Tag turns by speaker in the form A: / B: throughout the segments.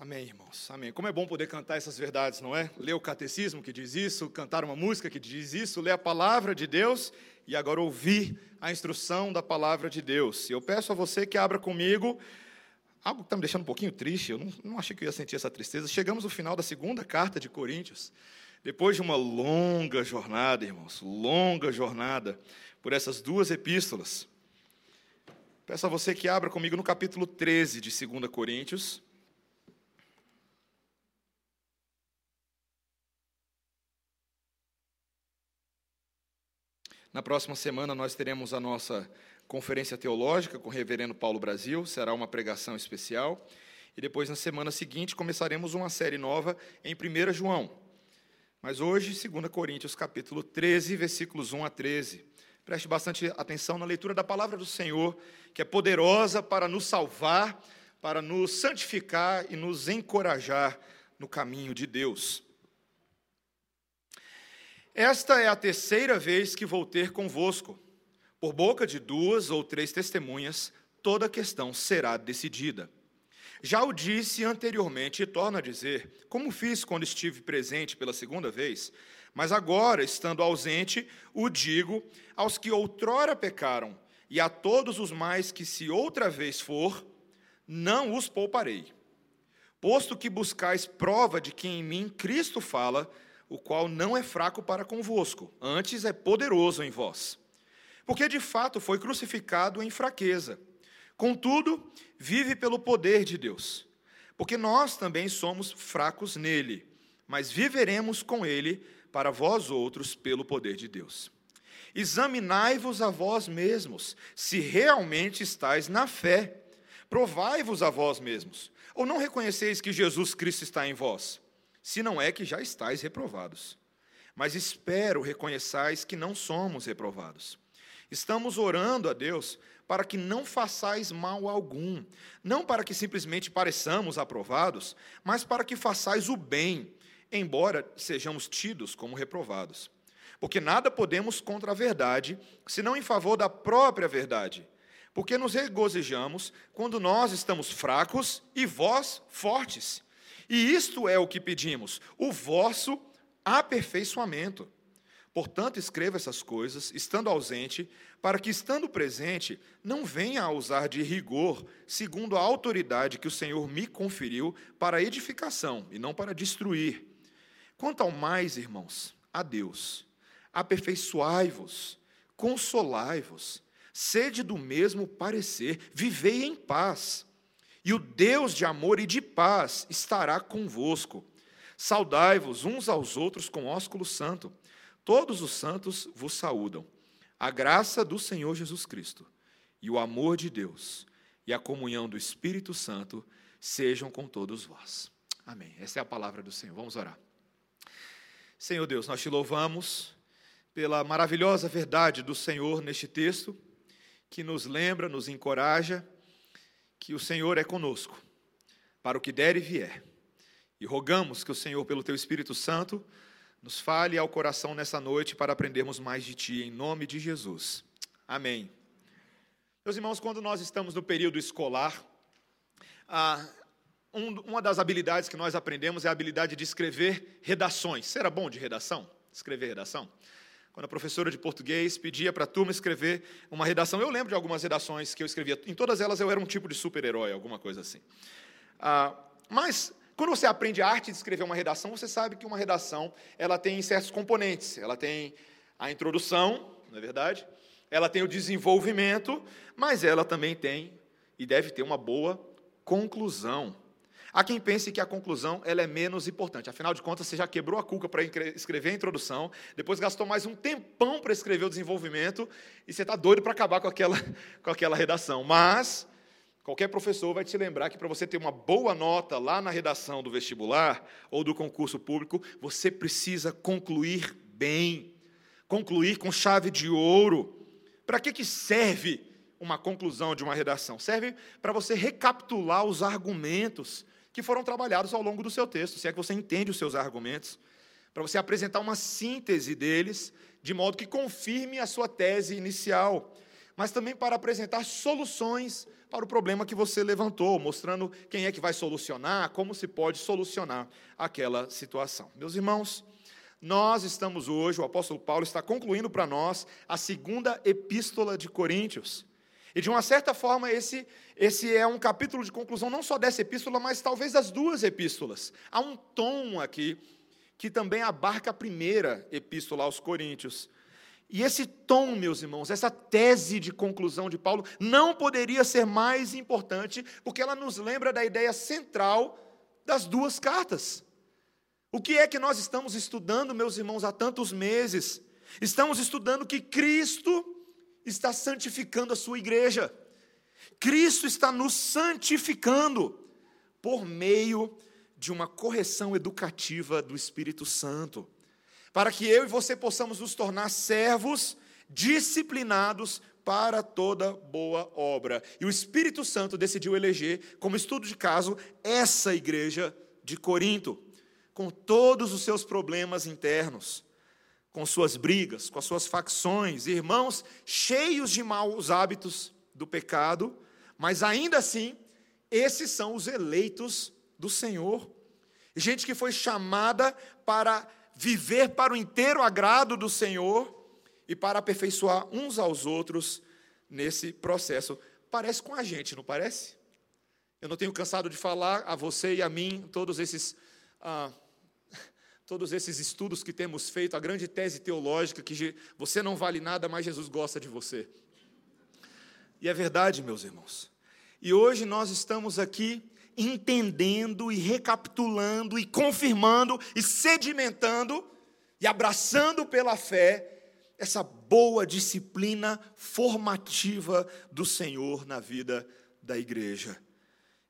A: Amém, irmãos. Amém. Como é bom poder cantar essas verdades, não é? Ler o catecismo que diz isso, cantar uma música que diz isso, ler a palavra de Deus e agora ouvir a instrução da palavra de Deus. Eu peço a você que abra comigo algo que está me deixando um pouquinho triste, eu não, não achei que eu ia sentir essa tristeza. Chegamos ao final da segunda carta de Coríntios. Depois de uma longa jornada, irmãos, longa jornada por essas duas epístolas. Peço a você que abra comigo no capítulo 13 de 2 Coríntios. Na próxima semana nós teremos a nossa conferência teológica com o reverendo Paulo Brasil, será uma pregação especial. E depois, na semana seguinte, começaremos uma série nova em 1 João. Mas hoje, 2 Coríntios, capítulo 13, versículos 1 a 13. Preste bastante atenção na leitura da palavra do Senhor, que é poderosa para nos salvar, para nos santificar e nos encorajar no caminho de Deus. Esta é a terceira vez que vou ter convosco. Por boca de duas ou três testemunhas, toda a questão será decidida. Já o disse anteriormente e torno a dizer, como fiz quando estive presente pela segunda vez, mas agora, estando ausente, o digo aos que outrora pecaram, e a todos os mais que, se outra vez for, não os pouparei. Posto que buscais prova de que em mim Cristo fala, o qual não é fraco para convosco, antes é poderoso em vós. Porque de fato foi crucificado em fraqueza. Contudo, vive pelo poder de Deus. Porque nós também somos fracos nele, mas viveremos com ele para vós outros pelo poder de Deus. Examinai-vos a vós mesmos, se realmente estáis na fé. Provai-vos a vós mesmos. Ou não reconheceis que Jesus Cristo está em vós? Se não é que já estáis reprovados. Mas espero reconheçais que não somos reprovados. Estamos orando a Deus para que não façais mal algum, não para que simplesmente pareçamos aprovados, mas para que façais o bem, embora sejamos tidos como reprovados. Porque nada podemos contra a verdade, senão em favor da própria verdade. Porque nos regozijamos quando nós estamos fracos e vós fortes. E isto é o que pedimos, o vosso aperfeiçoamento. Portanto, escreva essas coisas, estando ausente, para que, estando presente, não venha a usar de rigor, segundo a autoridade que o Senhor me conferiu, para edificação e não para destruir. Quanto ao mais, irmãos, a Deus, aperfeiçoai-vos, consolai-vos, sede do mesmo parecer, vivei em paz. E o Deus de amor e de paz estará convosco. Saudai-vos uns aos outros com ósculo santo. Todos os santos vos saúdam. A graça do Senhor Jesus Cristo e o amor de Deus e a comunhão do Espírito Santo sejam com todos vós. Amém. Essa é a palavra do Senhor. Vamos orar. Senhor Deus, nós te louvamos pela maravilhosa verdade do Senhor neste texto, que nos lembra, nos encoraja que o Senhor é conosco, para o que der e vier. E rogamos que o Senhor, pelo teu Espírito Santo, nos fale ao coração nessa noite para aprendermos mais de ti, em nome de Jesus. Amém. Meus irmãos, quando nós estamos no período escolar, uma das habilidades que nós aprendemos é a habilidade de escrever redações. Será bom de redação? Escrever redação? Quando a professora de português pedia para a turma escrever uma redação. Eu lembro de algumas redações que eu escrevia. Em todas elas eu era um tipo de super-herói, alguma coisa assim. Ah, mas quando você aprende a arte de escrever uma redação, você sabe que uma redação ela tem certos componentes. Ela tem a introdução, não é verdade? Ela tem o desenvolvimento, mas ela também tem e deve ter uma boa conclusão. Há quem pense que a conclusão ela é menos importante. Afinal de contas, você já quebrou a cuca para escrever a introdução, depois gastou mais um tempão para escrever o desenvolvimento, e você está doido para acabar com aquela, com aquela redação. Mas, qualquer professor vai te lembrar que para você ter uma boa nota lá na redação do vestibular ou do concurso público, você precisa concluir bem, concluir com chave de ouro. Para que, que serve uma conclusão de uma redação? Serve para você recapitular os argumentos que foram trabalhados ao longo do seu texto, se é que você entende os seus argumentos, para você apresentar uma síntese deles, de modo que confirme a sua tese inicial. mas também para apresentar soluções para o problema que você levantou, mostrando quem é que vai solucionar, como se pode solucionar aquela situação. Meus irmãos, nós estamos hoje, o apóstolo Paulo está concluindo para nós a segunda epístola de Coríntios. E de uma certa forma, esse, esse é um capítulo de conclusão não só dessa epístola, mas talvez das duas epístolas. Há um tom aqui que também abarca a primeira epístola aos Coríntios. E esse tom, meus irmãos, essa tese de conclusão de Paulo, não poderia ser mais importante, porque ela nos lembra da ideia central das duas cartas. O que é que nós estamos estudando, meus irmãos, há tantos meses? Estamos estudando que Cristo está santificando a sua igreja. Cristo está nos santificando por meio de uma correção educativa do Espírito Santo para que eu e você possamos nos tornar servos disciplinados para toda boa obra. E o Espírito Santo decidiu eleger, como estudo de caso, essa igreja de Corinto, com todos os seus problemas internos, com suas brigas, com as suas facções, irmãos cheios de maus hábitos do pecado, mas ainda assim, esses são os eleitos do Senhor. Gente que foi chamada para viver para o inteiro agrado do Senhor e para aperfeiçoar uns aos outros nesse processo. Parece com a gente, não parece? Eu não tenho cansado de falar a você e a mim todos esses. Ah, todos esses estudos que temos feito, a grande tese teológica que você não vale nada, mas Jesus gosta de você. E é verdade, meus irmãos. E hoje nós estamos aqui entendendo e recapitulando e confirmando e sedimentando e abraçando pela fé essa boa disciplina formativa do Senhor na vida da igreja.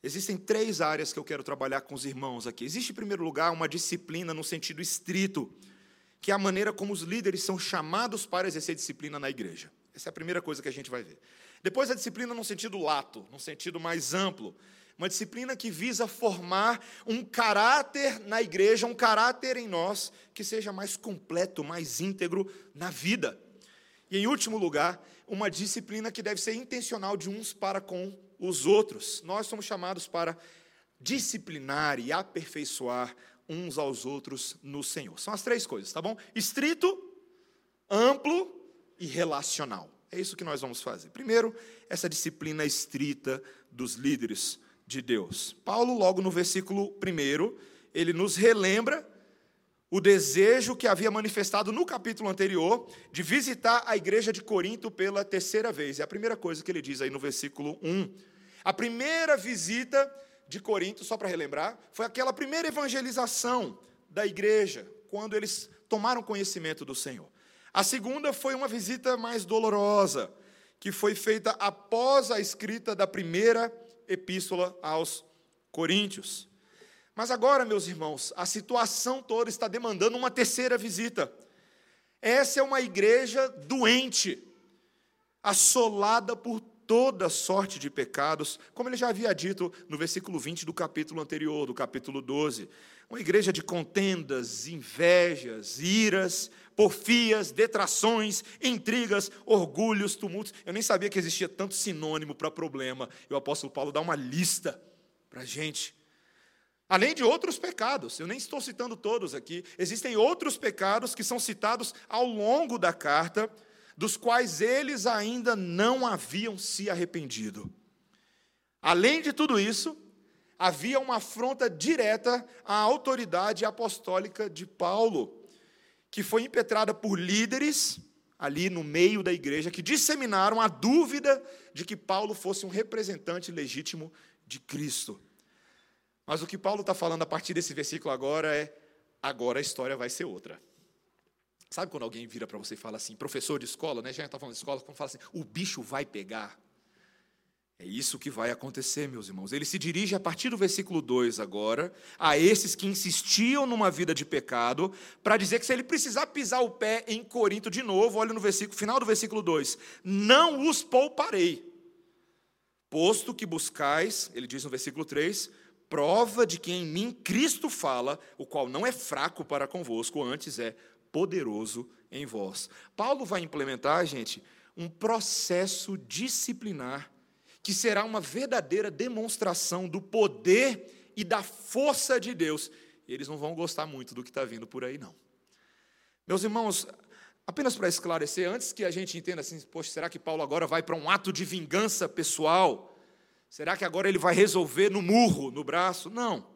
A: Existem três áreas que eu quero trabalhar com os irmãos aqui. Existe, em primeiro lugar, uma disciplina no sentido estrito, que é a maneira como os líderes são chamados para exercer disciplina na igreja. Essa é a primeira coisa que a gente vai ver. Depois, a disciplina no sentido lato, no sentido mais amplo, uma disciplina que visa formar um caráter na igreja, um caráter em nós que seja mais completo, mais íntegro na vida. E em último lugar, uma disciplina que deve ser intencional de uns para com os outros. Nós somos chamados para disciplinar e aperfeiçoar uns aos outros no Senhor. São as três coisas, tá bom? Estrito, amplo e relacional. É isso que nós vamos fazer. Primeiro, essa disciplina estrita dos líderes de Deus. Paulo, logo no versículo 1, ele nos relembra o desejo que havia manifestado no capítulo anterior de visitar a igreja de Corinto pela terceira vez. É a primeira coisa que ele diz aí no versículo 1. A primeira visita de Corinto, só para relembrar, foi aquela primeira evangelização da igreja, quando eles tomaram conhecimento do Senhor. A segunda foi uma visita mais dolorosa, que foi feita após a escrita da primeira epístola aos Coríntios. Mas agora, meus irmãos, a situação toda está demandando uma terceira visita. Essa é uma igreja doente, assolada por toda sorte de pecados, como ele já havia dito no versículo 20 do capítulo anterior, do capítulo 12. Uma igreja de contendas, invejas, iras, porfias, detrações, intrigas, orgulhos, tumultos. Eu nem sabia que existia tanto sinônimo para problema. E o apóstolo Paulo dá uma lista para a gente. Além de outros pecados, eu nem estou citando todos aqui, existem outros pecados que são citados ao longo da carta, dos quais eles ainda não haviam se arrependido. Além de tudo isso, havia uma afronta direta à autoridade apostólica de Paulo que foi impetrada por líderes ali no meio da igreja que disseminaram a dúvida de que Paulo fosse um representante legítimo de Cristo. Mas o que Paulo está falando a partir desse versículo agora é: agora a história vai ser outra. Sabe quando alguém vira para você e fala assim, professor de escola, né? Já está falando de escola, quando fala assim, o bicho vai pegar. É isso que vai acontecer, meus irmãos. Ele se dirige a partir do versículo 2 agora a esses que insistiam numa vida de pecado, para dizer que se ele precisar pisar o pé em Corinto de novo, olha no versículo, final do versículo 2: Não os pouparei, posto que buscais, ele diz no versículo 3, prova de que em mim Cristo fala, o qual não é fraco para convosco, antes é poderoso em vós. Paulo vai implementar, gente, um processo disciplinar que será uma verdadeira demonstração do poder e da força de Deus. Eles não vão gostar muito do que está vindo por aí, não. Meus irmãos, apenas para esclarecer, antes que a gente entenda assim, poxa, será que Paulo agora vai para um ato de vingança pessoal? Será que agora ele vai resolver no murro, no braço? Não.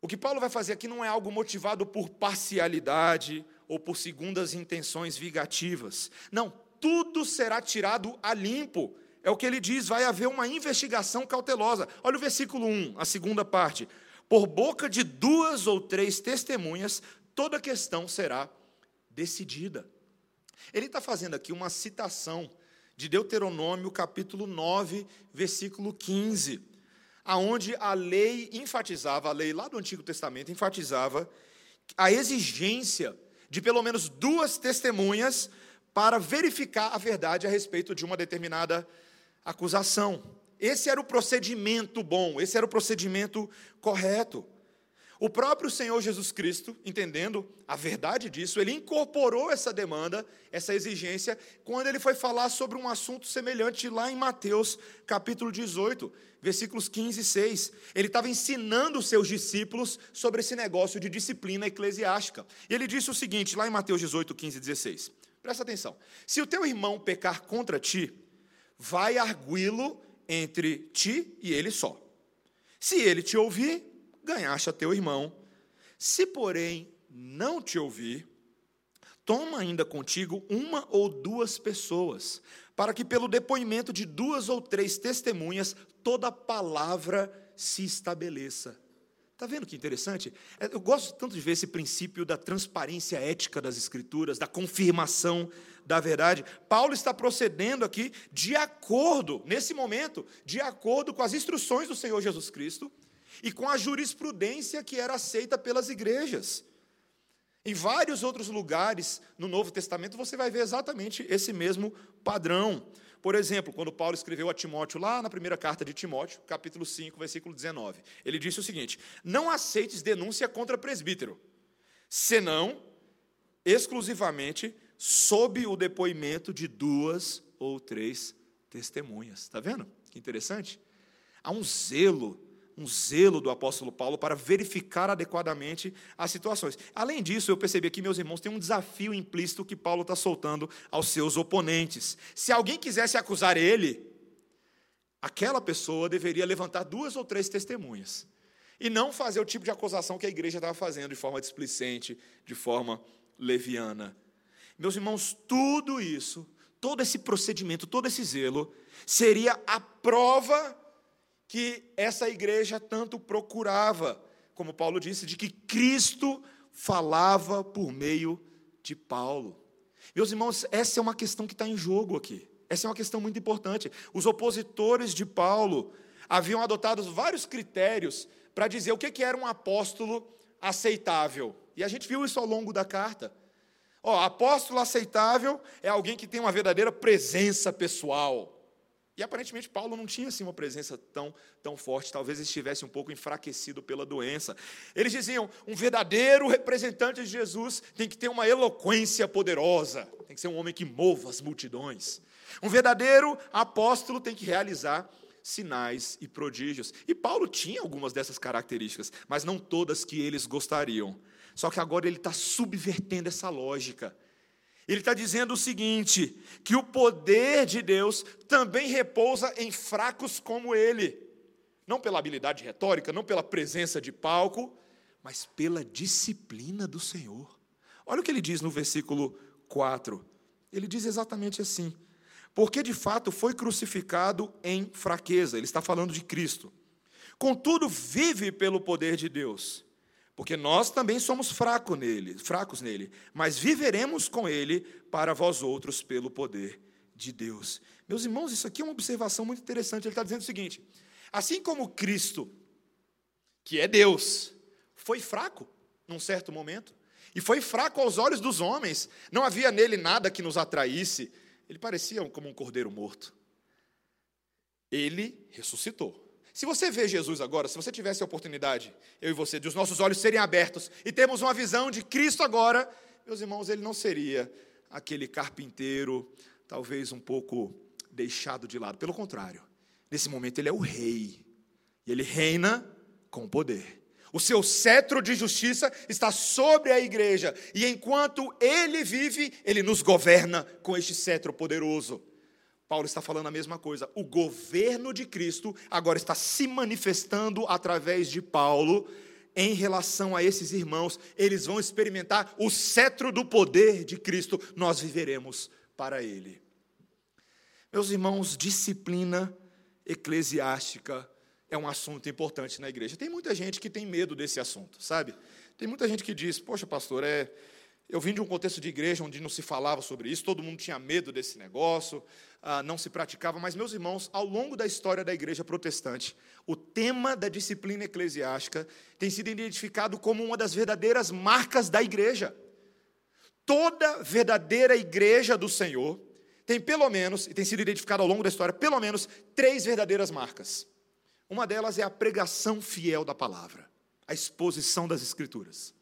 A: O que Paulo vai fazer aqui não é algo motivado por parcialidade ou por segundas intenções vingativas. Não, tudo será tirado a limpo. É o que ele diz, vai haver uma investigação cautelosa. Olha o versículo 1, a segunda parte. Por boca de duas ou três testemunhas, toda questão será decidida. Ele está fazendo aqui uma citação de Deuteronômio, capítulo 9, versículo 15, aonde a lei enfatizava, a lei lá do Antigo Testamento enfatizava a exigência de pelo menos duas testemunhas para verificar a verdade a respeito de uma determinada acusação. Esse era o procedimento bom, esse era o procedimento correto. O próprio Senhor Jesus Cristo, entendendo a verdade disso, ele incorporou essa demanda, essa exigência, quando ele foi falar sobre um assunto semelhante lá em Mateus, capítulo 18, versículos 15 e 6. Ele estava ensinando os seus discípulos sobre esse negócio de disciplina eclesiástica. E ele disse o seguinte, lá em Mateus 18, 15 e 16. Presta atenção. Se o teu irmão pecar contra ti, vai arguí-lo entre ti e ele só. Se ele te ouvir, ganhaste a teu irmão. Se, porém, não te ouvir, toma ainda contigo uma ou duas pessoas, para que pelo depoimento de duas ou três testemunhas toda palavra se estabeleça. Está vendo que interessante? É, eu gosto tanto de ver esse princípio da transparência ética das Escrituras, da confirmação da verdade. Paulo está procedendo aqui de acordo, nesse momento, de acordo com as instruções do Senhor Jesus Cristo e com a jurisprudência que era aceita pelas igrejas. Em vários outros lugares no Novo Testamento você vai ver exatamente esse mesmo padrão. Por exemplo, quando Paulo escreveu a Timóteo, lá na primeira carta de Timóteo, capítulo 5, versículo 19, ele disse o seguinte: Não aceites denúncia contra presbítero, senão exclusivamente sob o depoimento de duas ou três testemunhas. Está vendo? Que interessante. Há um zelo um zelo do apóstolo Paulo para verificar adequadamente as situações. Além disso, eu percebi aqui, meus irmãos, tem um desafio implícito que Paulo está soltando aos seus oponentes. Se alguém quisesse acusar ele, aquela pessoa deveria levantar duas ou três testemunhas. E não fazer o tipo de acusação que a igreja estava fazendo de forma displicente, de forma leviana. Meus irmãos, tudo isso, todo esse procedimento, todo esse zelo, seria a prova que essa igreja tanto procurava, como Paulo disse, de que Cristo falava por meio de Paulo. Meus irmãos, essa é uma questão que está em jogo aqui. Essa é uma questão muito importante. Os opositores de Paulo haviam adotado vários critérios para dizer o que era um apóstolo aceitável. E a gente viu isso ao longo da carta. Ó, apóstolo aceitável é alguém que tem uma verdadeira presença pessoal. E aparentemente Paulo não tinha assim uma presença tão, tão forte, talvez estivesse um pouco enfraquecido pela doença. Eles diziam: um verdadeiro representante de Jesus tem que ter uma eloquência poderosa, tem que ser um homem que mova as multidões. Um verdadeiro apóstolo tem que realizar sinais e prodígios. E Paulo tinha algumas dessas características, mas não todas que eles gostariam. Só que agora ele está subvertendo essa lógica. Ele está dizendo o seguinte: que o poder de Deus também repousa em fracos como ele. Não pela habilidade retórica, não pela presença de palco, mas pela disciplina do Senhor. Olha o que ele diz no versículo 4. Ele diz exatamente assim: porque de fato foi crucificado em fraqueza. Ele está falando de Cristo. Contudo, vive pelo poder de Deus porque nós também somos fracos nele, fracos nele, mas viveremos com ele para vós outros pelo poder de Deus. Meus irmãos, isso aqui é uma observação muito interessante. Ele está dizendo o seguinte: assim como Cristo, que é Deus, foi fraco num certo momento, e foi fraco aos olhos dos homens, não havia nele nada que nos atraísse, ele parecia como um cordeiro morto. Ele ressuscitou. Se você vê Jesus agora, se você tivesse a oportunidade, eu e você, de os nossos olhos serem abertos e temos uma visão de Cristo agora, meus irmãos, ele não seria aquele carpinteiro talvez um pouco deixado de lado. Pelo contrário, nesse momento ele é o rei. E ele reina com poder. O seu cetro de justiça está sobre a igreja, e enquanto ele vive, ele nos governa com este cetro poderoso. Paulo está falando a mesma coisa. O governo de Cristo agora está se manifestando através de Paulo em relação a esses irmãos. Eles vão experimentar o cetro do poder de Cristo. Nós viveremos para ele. Meus irmãos, disciplina eclesiástica é um assunto importante na igreja. Tem muita gente que tem medo desse assunto, sabe? Tem muita gente que diz: Poxa, pastor, é, eu vim de um contexto de igreja onde não se falava sobre isso, todo mundo tinha medo desse negócio, ah, não se praticava. Mas, meus irmãos, ao longo da história da igreja protestante, o tema da disciplina eclesiástica tem sido identificado como uma das verdadeiras marcas da igreja. Toda verdadeira igreja do Senhor tem pelo menos, e tem sido identificado ao longo da história, pelo menos três verdadeiras marcas. Uma delas é a pregação fiel da palavra, a exposição das Escrituras.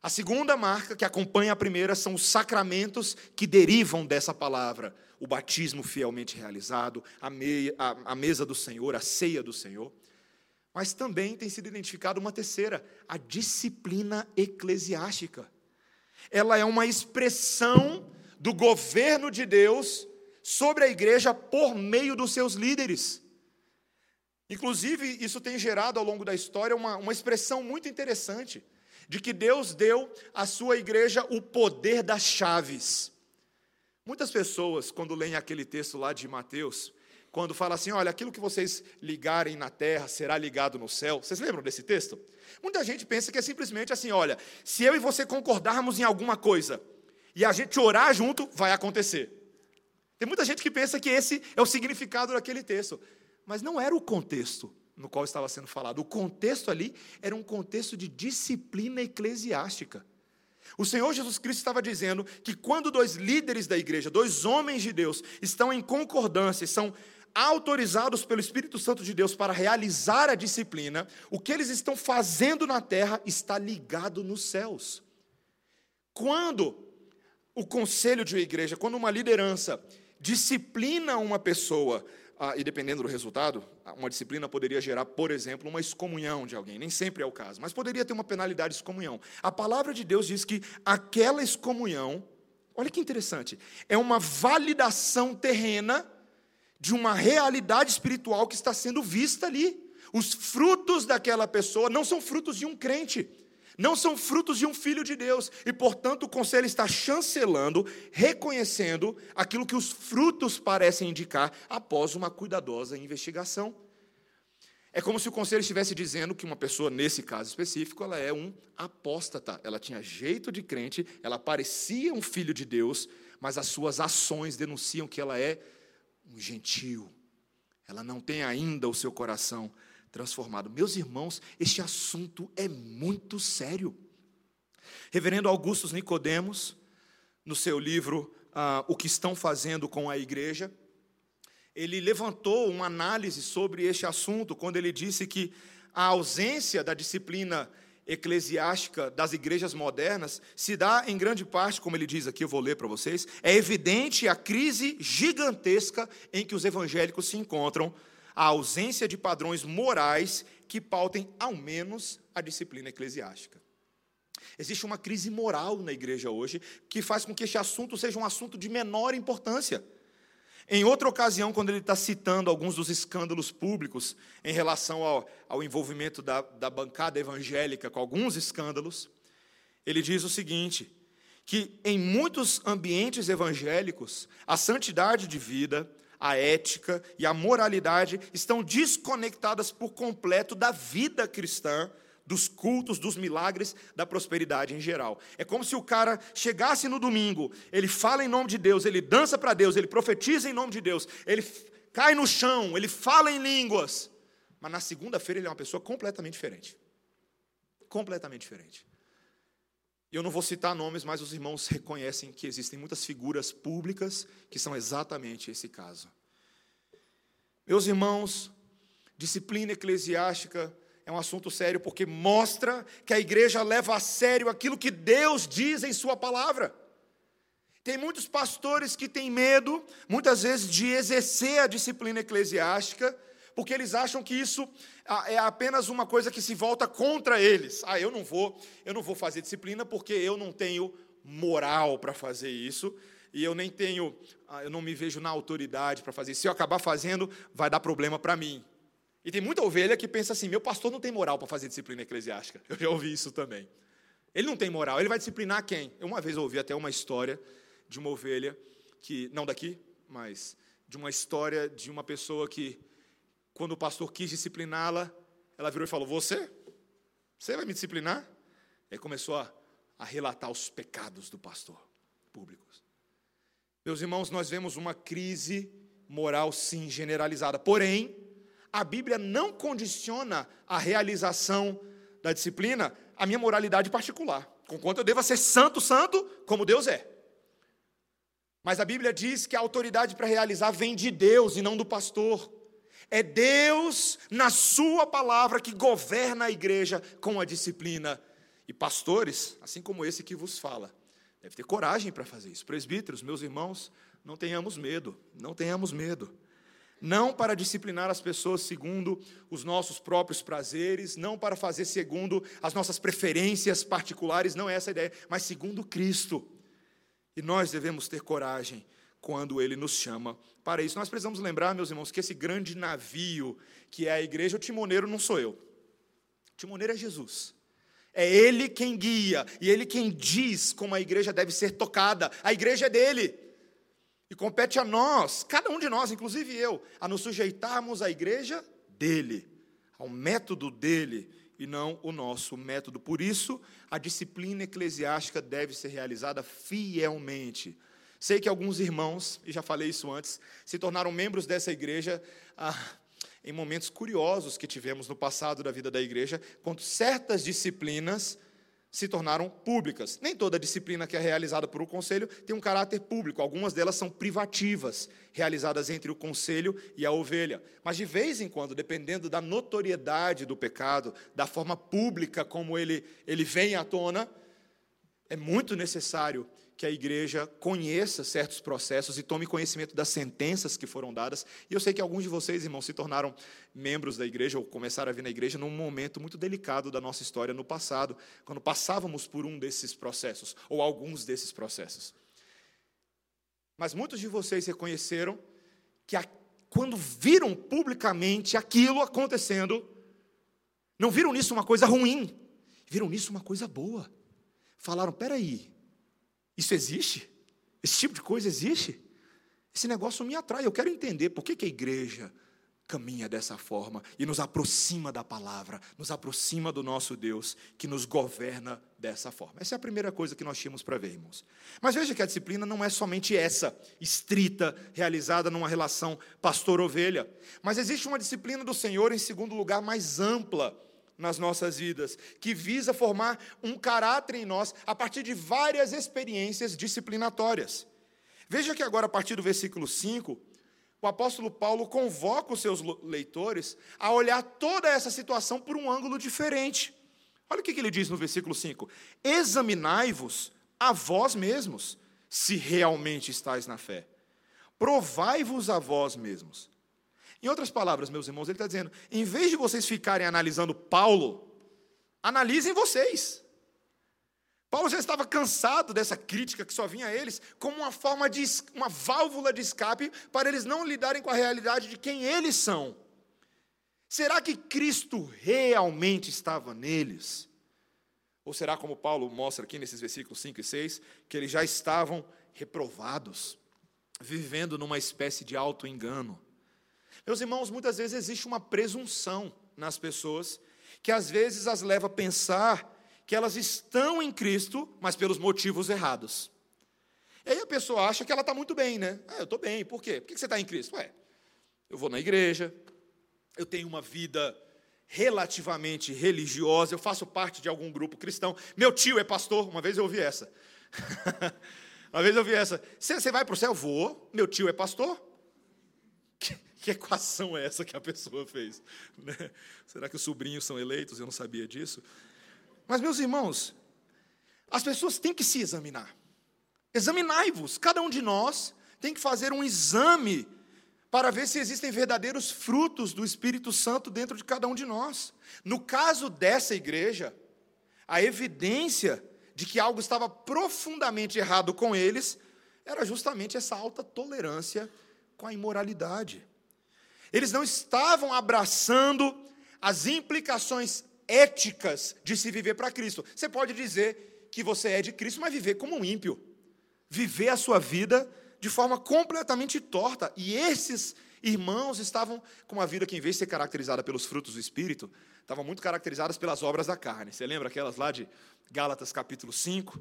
A: A segunda marca, que acompanha a primeira, são os sacramentos que derivam dessa palavra: o batismo fielmente realizado, a, meia, a, a mesa do Senhor, a ceia do Senhor. Mas também tem sido identificada uma terceira, a disciplina eclesiástica. Ela é uma expressão do governo de Deus sobre a igreja por meio dos seus líderes. Inclusive, isso tem gerado ao longo da história uma, uma expressão muito interessante de que Deus deu à sua igreja o poder das chaves. Muitas pessoas, quando leem aquele texto lá de Mateus, quando fala assim: olha, aquilo que vocês ligarem na terra será ligado no céu. Vocês lembram desse texto? Muita gente pensa que é simplesmente assim: olha, se eu e você concordarmos em alguma coisa e a gente orar junto, vai acontecer. Tem muita gente que pensa que esse é o significado daquele texto. Mas não era o contexto no qual estava sendo falado. O contexto ali era um contexto de disciplina eclesiástica. O Senhor Jesus Cristo estava dizendo que quando dois líderes da igreja, dois homens de Deus, estão em concordância, são autorizados pelo Espírito Santo de Deus para realizar a disciplina, o que eles estão fazendo na terra está ligado nos céus. Quando o conselho de uma igreja, quando uma liderança disciplina uma pessoa ah, e dependendo do resultado, uma disciplina poderia gerar, por exemplo, uma excomunhão de alguém. Nem sempre é o caso, mas poderia ter uma penalidade de excomunhão. A palavra de Deus diz que aquela excomunhão, olha que interessante, é uma validação terrena de uma realidade espiritual que está sendo vista ali. Os frutos daquela pessoa não são frutos de um crente não são frutos de um filho de Deus, e portanto o conselho está chancelando, reconhecendo aquilo que os frutos parecem indicar após uma cuidadosa investigação. É como se o conselho estivesse dizendo que uma pessoa, nesse caso específico, ela é um apóstata. Ela tinha jeito de crente, ela parecia um filho de Deus, mas as suas ações denunciam que ela é um gentil. Ela não tem ainda o seu coração transformado. Meus irmãos, este assunto é muito sério. Reverendo Augustus Nicodemos, no seu livro ah, O que estão fazendo com a igreja, ele levantou uma análise sobre este assunto quando ele disse que a ausência da disciplina eclesiástica das igrejas modernas se dá em grande parte, como ele diz aqui, eu vou ler para vocês, é evidente a crise gigantesca em que os evangélicos se encontram a ausência de padrões morais que pautem ao menos a disciplina eclesiástica. Existe uma crise moral na igreja hoje que faz com que este assunto seja um assunto de menor importância. Em outra ocasião, quando ele está citando alguns dos escândalos públicos em relação ao, ao envolvimento da, da bancada evangélica com alguns escândalos, ele diz o seguinte: que em muitos ambientes evangélicos, a santidade de vida, a ética e a moralidade estão desconectadas por completo da vida cristã, dos cultos, dos milagres, da prosperidade em geral. É como se o cara chegasse no domingo, ele fala em nome de Deus, ele dança para Deus, ele profetiza em nome de Deus, ele cai no chão, ele fala em línguas, mas na segunda-feira ele é uma pessoa completamente diferente. Completamente diferente. Eu não vou citar nomes, mas os irmãos reconhecem que existem muitas figuras públicas que são exatamente esse caso. Meus irmãos, disciplina eclesiástica é um assunto sério porque mostra que a igreja leva a sério aquilo que Deus diz em Sua palavra. Tem muitos pastores que têm medo, muitas vezes, de exercer a disciplina eclesiástica, porque eles acham que isso é apenas uma coisa que se volta contra eles. Ah, eu não vou, eu não vou fazer disciplina porque eu não tenho moral para fazer isso e eu nem tenho, ah, eu não me vejo na autoridade para fazer. Se eu acabar fazendo, vai dar problema para mim. E tem muita ovelha que pensa assim: meu pastor não tem moral para fazer disciplina eclesiástica. Eu já ouvi isso também. Ele não tem moral, ele vai disciplinar quem? Eu uma vez ouvi até uma história de uma ovelha que, não daqui, mas de uma história de uma pessoa que quando o pastor quis discipliná-la, ela virou e falou: Você? Você vai me disciplinar? E aí começou a, a relatar os pecados do pastor públicos. Meus irmãos, nós vemos uma crise moral, sim, generalizada. Porém, a Bíblia não condiciona a realização da disciplina à minha moralidade particular. Conquanto eu deva ser santo, santo, como Deus é. Mas a Bíblia diz que a autoridade para realizar vem de Deus e não do pastor. É Deus, na Sua palavra, que governa a igreja com a disciplina. E pastores, assim como esse que vos fala, deve ter coragem para fazer isso. Presbíteros, meus irmãos, não tenhamos medo, não tenhamos medo. Não para disciplinar as pessoas segundo os nossos próprios prazeres, não para fazer segundo as nossas preferências particulares, não é essa a ideia, mas segundo Cristo. E nós devemos ter coragem quando ele nos chama para isso. Nós precisamos lembrar, meus irmãos, que esse grande navio que é a igreja, o timoneiro não sou eu. O timoneiro é Jesus. É ele quem guia e ele quem diz como a igreja deve ser tocada. A igreja é dele. E compete a nós, cada um de nós, inclusive eu, a nos sujeitarmos à igreja dele, ao método dele e não o nosso método. Por isso, a disciplina eclesiástica deve ser realizada fielmente Sei que alguns irmãos, e já falei isso antes, se tornaram membros dessa igreja ah, em momentos curiosos que tivemos no passado da vida da igreja, quando certas disciplinas se tornaram públicas. Nem toda disciplina que é realizada por um conselho tem um caráter público, algumas delas são privativas, realizadas entre o conselho e a ovelha. Mas de vez em quando, dependendo da notoriedade do pecado, da forma pública como ele, ele vem à tona, é muito necessário que a igreja conheça certos processos e tome conhecimento das sentenças que foram dadas. E eu sei que alguns de vocês, irmãos, se tornaram membros da igreja ou começaram a vir na igreja num momento muito delicado da nossa história no passado, quando passávamos por um desses processos, ou alguns desses processos. Mas muitos de vocês reconheceram que a, quando viram publicamente aquilo acontecendo, não viram nisso uma coisa ruim, viram nisso uma coisa boa. Falaram: peraí, isso existe? Esse tipo de coisa existe? Esse negócio me atrai. Eu quero entender por que, que a igreja caminha dessa forma e nos aproxima da palavra, nos aproxima do nosso Deus que nos governa dessa forma. Essa é a primeira coisa que nós tínhamos para ver, irmãos. Mas veja que a disciplina não é somente essa, estrita, realizada numa relação pastor-ovelha, mas existe uma disciplina do Senhor, em segundo lugar, mais ampla nas nossas vidas, que visa formar um caráter em nós a partir de várias experiências disciplinatórias. Veja que agora, a partir do versículo 5, o apóstolo Paulo convoca os seus leitores a olhar toda essa situação por um ângulo diferente. Olha o que ele diz no versículo 5: Examinai-vos a vós mesmos, se realmente estáis na fé. Provai-vos a vós mesmos. Em outras palavras, meus irmãos, ele está dizendo: em vez de vocês ficarem analisando Paulo, analisem vocês. Paulo já estava cansado dessa crítica que só vinha a eles como uma forma de uma válvula de escape para eles não lidarem com a realidade de quem eles são. Será que Cristo realmente estava neles? Ou será como Paulo mostra aqui nesses versículos 5 e 6, que eles já estavam reprovados, vivendo numa espécie de auto-engano? Meus irmãos, muitas vezes existe uma presunção nas pessoas que às vezes as leva a pensar que elas estão em Cristo, mas pelos motivos errados. E aí a pessoa acha que ela está muito bem, né? Ah, eu estou bem, por quê? Por que você está em Cristo? Ué, eu vou na igreja, eu tenho uma vida relativamente religiosa, eu faço parte de algum grupo cristão. Meu tio é pastor, uma vez eu ouvi essa. uma vez eu ouvi essa. Você vai para o céu? Vou. Meu tio é pastor. Que equação é essa que a pessoa fez? Né? Será que os sobrinhos são eleitos? Eu não sabia disso. Mas, meus irmãos, as pessoas têm que se examinar. Examinai-vos, cada um de nós tem que fazer um exame para ver se existem verdadeiros frutos do Espírito Santo dentro de cada um de nós. No caso dessa igreja, a evidência de que algo estava profundamente errado com eles era justamente essa alta tolerância com a imoralidade. Eles não estavam abraçando as implicações éticas de se viver para Cristo. Você pode dizer que você é de Cristo, mas viver como um ímpio. Viver a sua vida de forma completamente torta. E esses irmãos estavam com uma vida que, em vez de ser caracterizada pelos frutos do Espírito, estavam muito caracterizadas pelas obras da carne. Você lembra aquelas lá de Gálatas capítulo 5?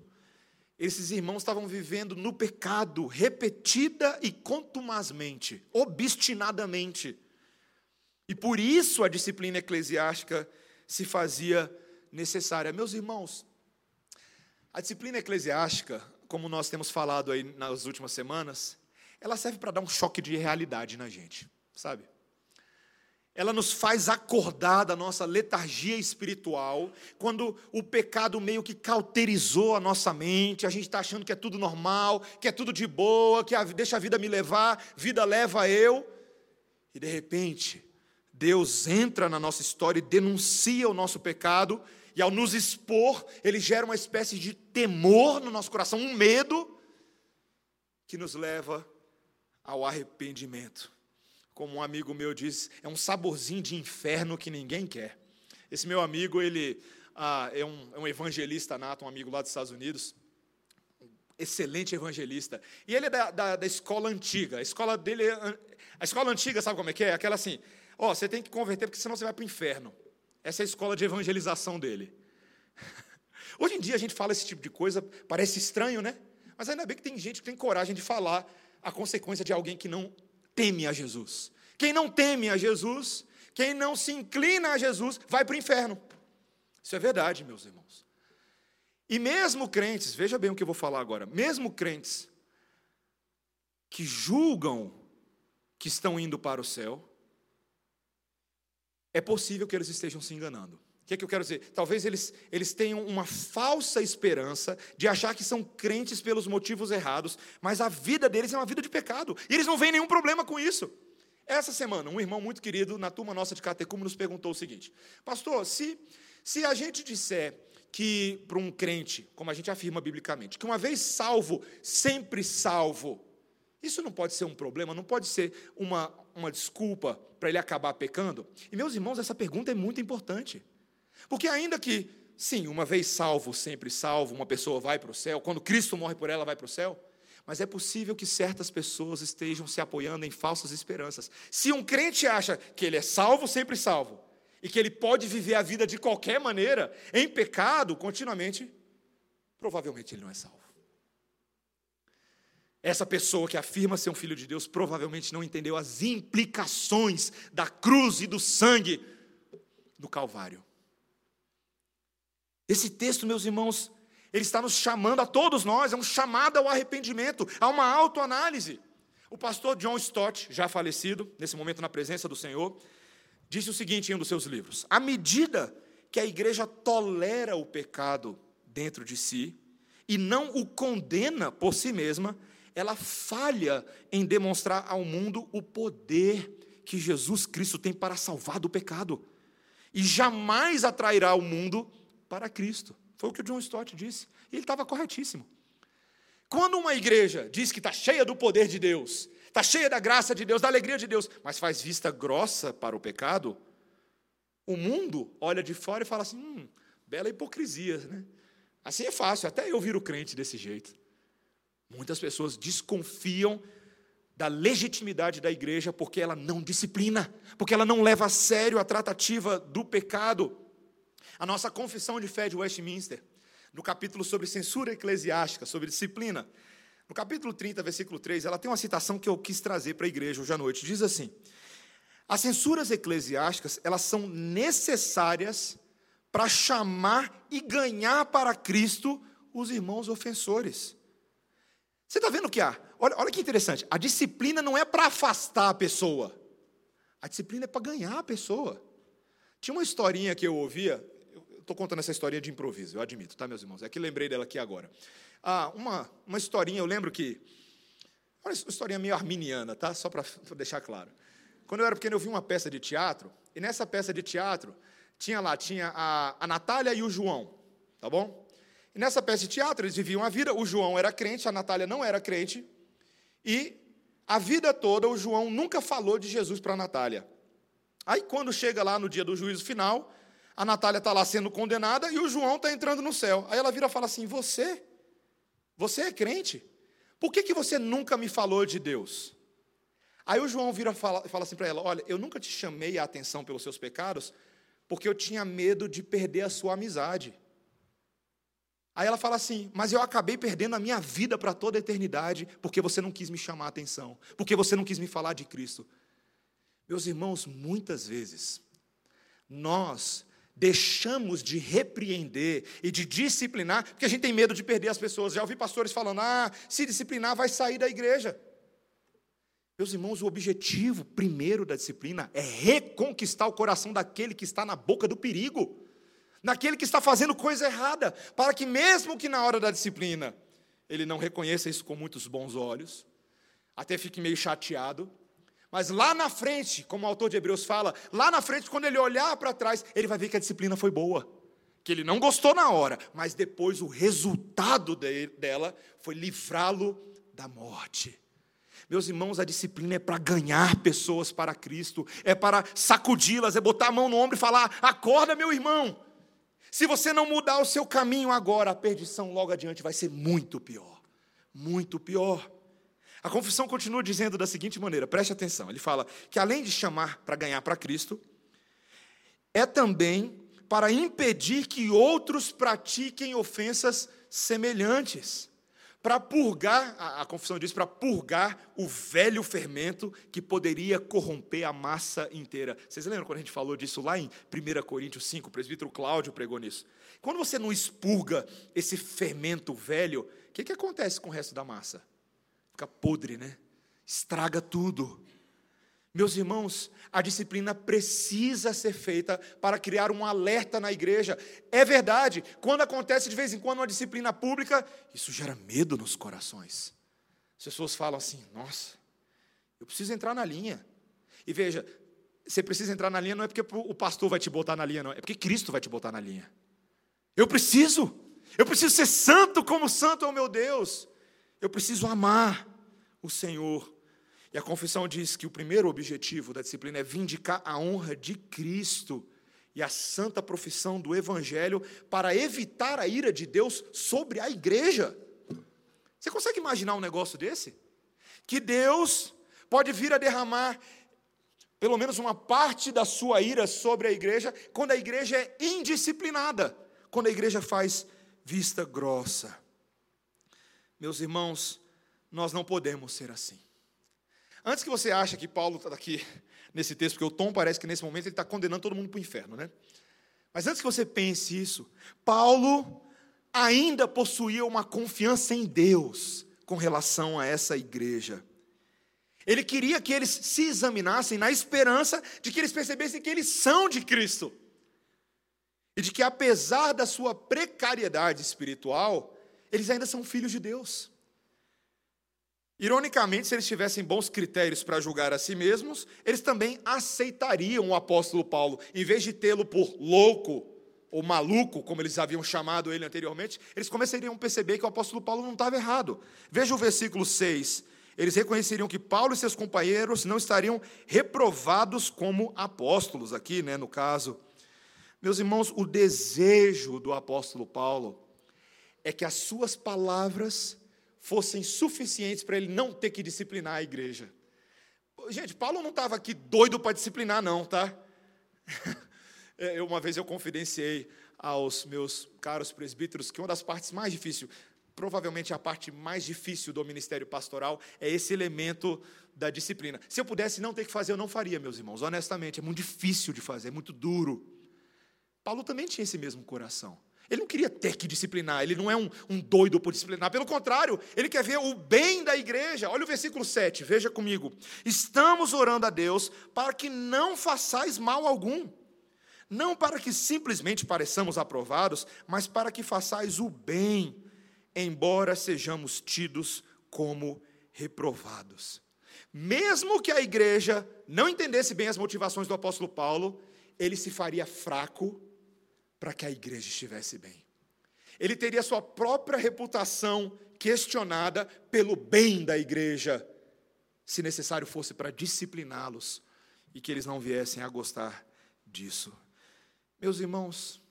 A: Esses irmãos estavam vivendo no pecado, repetida e contumazmente, obstinadamente. E por isso a disciplina eclesiástica se fazia necessária. Meus irmãos, a disciplina eclesiástica como nós temos falado aí nas últimas semanas, ela serve para dar um choque de realidade na gente, sabe? Ela nos faz acordar da nossa letargia espiritual, quando o pecado meio que cauterizou a nossa mente, a gente está achando que é tudo normal, que é tudo de boa, que a, deixa a vida me levar, vida leva eu, e de repente, Deus entra na nossa história e denuncia o nosso pecado, e ao nos expor, ele gera uma espécie de temor no nosso coração, um medo que nos leva ao arrependimento. Como um amigo meu diz, é um saborzinho de inferno que ninguém quer. Esse meu amigo, ele ah, é, um, é um evangelista nato, um amigo lá dos Estados Unidos, excelente evangelista. E ele é da, da, da, escola antiga. A escola dele é, A escola antiga, sabe como é que é? Aquela assim, ó, oh, você tem que converter porque senão você vai para o inferno. Essa é a escola de evangelização dele. Hoje em dia a gente fala esse tipo de coisa, parece estranho, né? Mas ainda bem que tem gente que tem coragem de falar a consequência de alguém que não teme a Jesus. Quem não teme a Jesus, quem não se inclina a Jesus, vai para o inferno. Isso é verdade, meus irmãos. E mesmo crentes, veja bem o que eu vou falar agora, mesmo crentes que julgam que estão indo para o céu, é possível que eles estejam se enganando. O que é que eu quero dizer? Talvez eles, eles tenham uma falsa esperança de achar que são crentes pelos motivos errados, mas a vida deles é uma vida de pecado. E eles não veem nenhum problema com isso. Essa semana, um irmão muito querido na turma nossa de catecumo nos perguntou o seguinte: Pastor, se, se a gente disser que para um crente, como a gente afirma biblicamente, que uma vez salvo, sempre salvo, isso não pode ser um problema, não pode ser uma, uma desculpa para ele acabar pecando? E, meus irmãos, essa pergunta é muito importante. Porque, ainda que, sim, uma vez salvo, sempre salvo, uma pessoa vai para o céu, quando Cristo morre por ela, vai para o céu, mas é possível que certas pessoas estejam se apoiando em falsas esperanças. Se um crente acha que ele é salvo, sempre salvo, e que ele pode viver a vida de qualquer maneira, em pecado, continuamente, provavelmente ele não é salvo. Essa pessoa que afirma ser um filho de Deus provavelmente não entendeu as implicações da cruz e do sangue do Calvário. Esse texto, meus irmãos, ele está nos chamando a todos nós, é um chamado ao arrependimento, a uma autoanálise. O pastor John Stott, já falecido, nesse momento na presença do Senhor, disse o seguinte em um dos seus livros: à medida que a igreja tolera o pecado dentro de si e não o condena por si mesma, ela falha em demonstrar ao mundo o poder que Jesus Cristo tem para salvar do pecado. E jamais atrairá o mundo para Cristo. Foi o que o John Stott disse. E ele estava corretíssimo. Quando uma igreja diz que está cheia do poder de Deus, está cheia da graça de Deus, da alegria de Deus, mas faz vista grossa para o pecado, o mundo olha de fora e fala assim: hum, bela hipocrisia, né? Assim é fácil, até eu viro crente desse jeito. Muitas pessoas desconfiam da legitimidade da igreja porque ela não disciplina, porque ela não leva a sério a tratativa do pecado. A nossa confissão de fé de Westminster, no capítulo sobre censura eclesiástica, sobre disciplina, no capítulo 30, versículo 3, ela tem uma citação que eu quis trazer para a igreja hoje à noite. Diz assim: As censuras eclesiásticas, elas são necessárias para chamar e ganhar para Cristo os irmãos ofensores. Você está vendo o que há? Olha, olha que interessante. A disciplina não é para afastar a pessoa. A disciplina é para ganhar a pessoa. Tinha uma historinha que eu ouvia. Estou contando essa historinha de improviso, eu admito, tá, meus irmãos? É que lembrei dela aqui agora. Ah, uma, uma historinha, eu lembro que. Uma historinha meio arminiana, tá? Só para deixar claro. Quando eu era pequeno, eu vi uma peça de teatro, e nessa peça de teatro, tinha lá, tinha a, a Natália e o João, tá bom? E nessa peça de teatro, eles viviam a vida, o João era crente, a Natália não era crente, e a vida toda o João nunca falou de Jesus para a Natália. Aí quando chega lá no dia do juízo final, a Natália está lá sendo condenada e o João está entrando no céu. Aí ela vira e fala assim: Você? Você é crente? Por que, que você nunca me falou de Deus? Aí o João vira e fala, fala assim para ela: Olha, eu nunca te chamei a atenção pelos seus pecados, porque eu tinha medo de perder a sua amizade. Aí ela fala assim: Mas eu acabei perdendo a minha vida para toda a eternidade, porque você não quis me chamar a atenção, porque você não quis me falar de Cristo. Meus irmãos, muitas vezes, nós deixamos de repreender e de disciplinar, porque a gente tem medo de perder as pessoas. Já ouvi pastores falando: ah, se disciplinar, vai sair da igreja. Meus irmãos, o objetivo primeiro da disciplina é reconquistar o coração daquele que está na boca do perigo, naquele que está fazendo coisa errada, para que, mesmo que na hora da disciplina ele não reconheça isso com muitos bons olhos, até fique meio chateado, mas lá na frente, como o autor de Hebreus fala, lá na frente, quando ele olhar para trás, ele vai ver que a disciplina foi boa. Que ele não gostou na hora, mas depois o resultado dela foi livrá-lo da morte. Meus irmãos, a disciplina é para ganhar pessoas para Cristo, é para sacudi-las, é botar a mão no ombro e falar: acorda, meu irmão. Se você não mudar o seu caminho agora, a perdição logo adiante vai ser muito pior. Muito pior. A confissão continua dizendo da seguinte maneira, preste atenção: ele fala que além de chamar para ganhar para Cristo, é também para impedir que outros pratiquem ofensas semelhantes para purgar, a, a confissão diz, para purgar o velho fermento que poderia corromper a massa inteira. Vocês lembram quando a gente falou disso lá em 1 Coríntios 5? O presbítero Cláudio pregou nisso. Quando você não expurga esse fermento velho, o que, que acontece com o resto da massa? Fica podre, né? Estraga tudo. Meus irmãos, a disciplina precisa ser feita para criar um alerta na igreja. É verdade, quando acontece de vez em quando uma disciplina pública, isso gera medo nos corações. As pessoas falam assim: nossa, eu preciso entrar na linha. E veja, você precisa entrar na linha não é porque o pastor vai te botar na linha, não, é porque Cristo vai te botar na linha. Eu preciso, eu preciso ser santo como santo é o meu Deus. Eu preciso amar o Senhor e a confissão diz que o primeiro objetivo da disciplina é vindicar a honra de Cristo e a santa profissão do Evangelho para evitar a ira de Deus sobre a igreja. Você consegue imaginar um negócio desse? Que Deus pode vir a derramar pelo menos uma parte da sua ira sobre a igreja quando a igreja é indisciplinada, quando a igreja faz vista grossa. Meus irmãos, nós não podemos ser assim. Antes que você ache que Paulo está aqui nesse texto, porque o tom parece que nesse momento ele está condenando todo mundo para o inferno, né? Mas antes que você pense isso, Paulo ainda possuía uma confiança em Deus com relação a essa igreja. Ele queria que eles se examinassem na esperança de que eles percebessem que eles são de Cristo. E de que, apesar da sua precariedade espiritual, eles ainda são filhos de Deus. Ironicamente, se eles tivessem bons critérios para julgar a si mesmos, eles também aceitariam o apóstolo Paulo, em vez de tê-lo por louco ou maluco, como eles haviam chamado ele anteriormente, eles começariam a perceber que o apóstolo Paulo não estava errado. Veja o versículo 6. Eles reconheceriam que Paulo e seus companheiros não estariam reprovados como apóstolos, aqui, né, no caso. Meus irmãos, o desejo do apóstolo Paulo é que as suas palavras fossem suficientes para ele não ter que disciplinar a igreja. Gente, Paulo não estava aqui doido para disciplinar, não, tá? É, uma vez eu confidenciei aos meus caros presbíteros que uma das partes mais difíceis, provavelmente a parte mais difícil do ministério pastoral, é esse elemento da disciplina. Se eu pudesse não ter que fazer, eu não faria, meus irmãos, honestamente, é muito difícil de fazer, é muito duro. Paulo também tinha esse mesmo coração. Ele não queria ter que disciplinar, ele não é um, um, doido por disciplinar, pelo contrário, ele quer ver o bem da igreja. Olha o versículo 7, veja comigo. Estamos orando a Deus para que não façais mal algum, não para que simplesmente pareçamos aprovados, mas para que façais o bem embora sejamos tidos como reprovados. Mesmo que a igreja não entendesse bem as motivações do apóstolo Paulo, ele se faria fraco para que a igreja estivesse bem. Ele teria sua própria reputação questionada pelo bem da igreja, se necessário fosse para discipliná-los e que eles não viessem a gostar disso. Meus irmãos,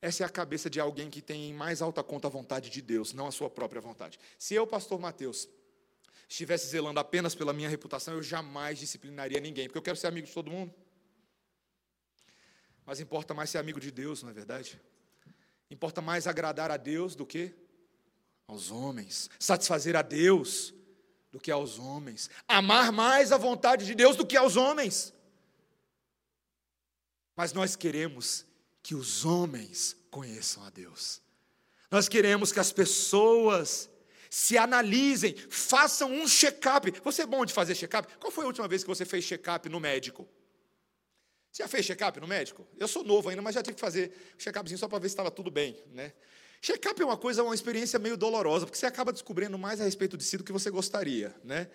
A: essa é a cabeça de alguém que tem em mais alta conta a vontade de Deus, não a sua própria vontade. Se eu, pastor Mateus, estivesse zelando apenas pela minha reputação, eu jamais disciplinaria ninguém, porque eu quero ser amigo de todo mundo. Mas importa mais ser amigo de Deus, não é verdade? Importa mais agradar a Deus do que aos homens, satisfazer a Deus do que aos homens, amar mais a vontade de Deus do que aos homens. Mas nós queremos que os homens conheçam a Deus. Nós queremos que as pessoas se analisem, façam um check-up. Você é bom de fazer check-up? Qual foi a última vez que você fez check-up no médico? Você já fez check-up no médico? Eu sou novo ainda, mas já tive que fazer check-upzinho só para ver se estava tudo bem, né? Check-up é uma coisa, uma experiência meio dolorosa, porque você acaba descobrindo mais a respeito de si do que você gostaria, né?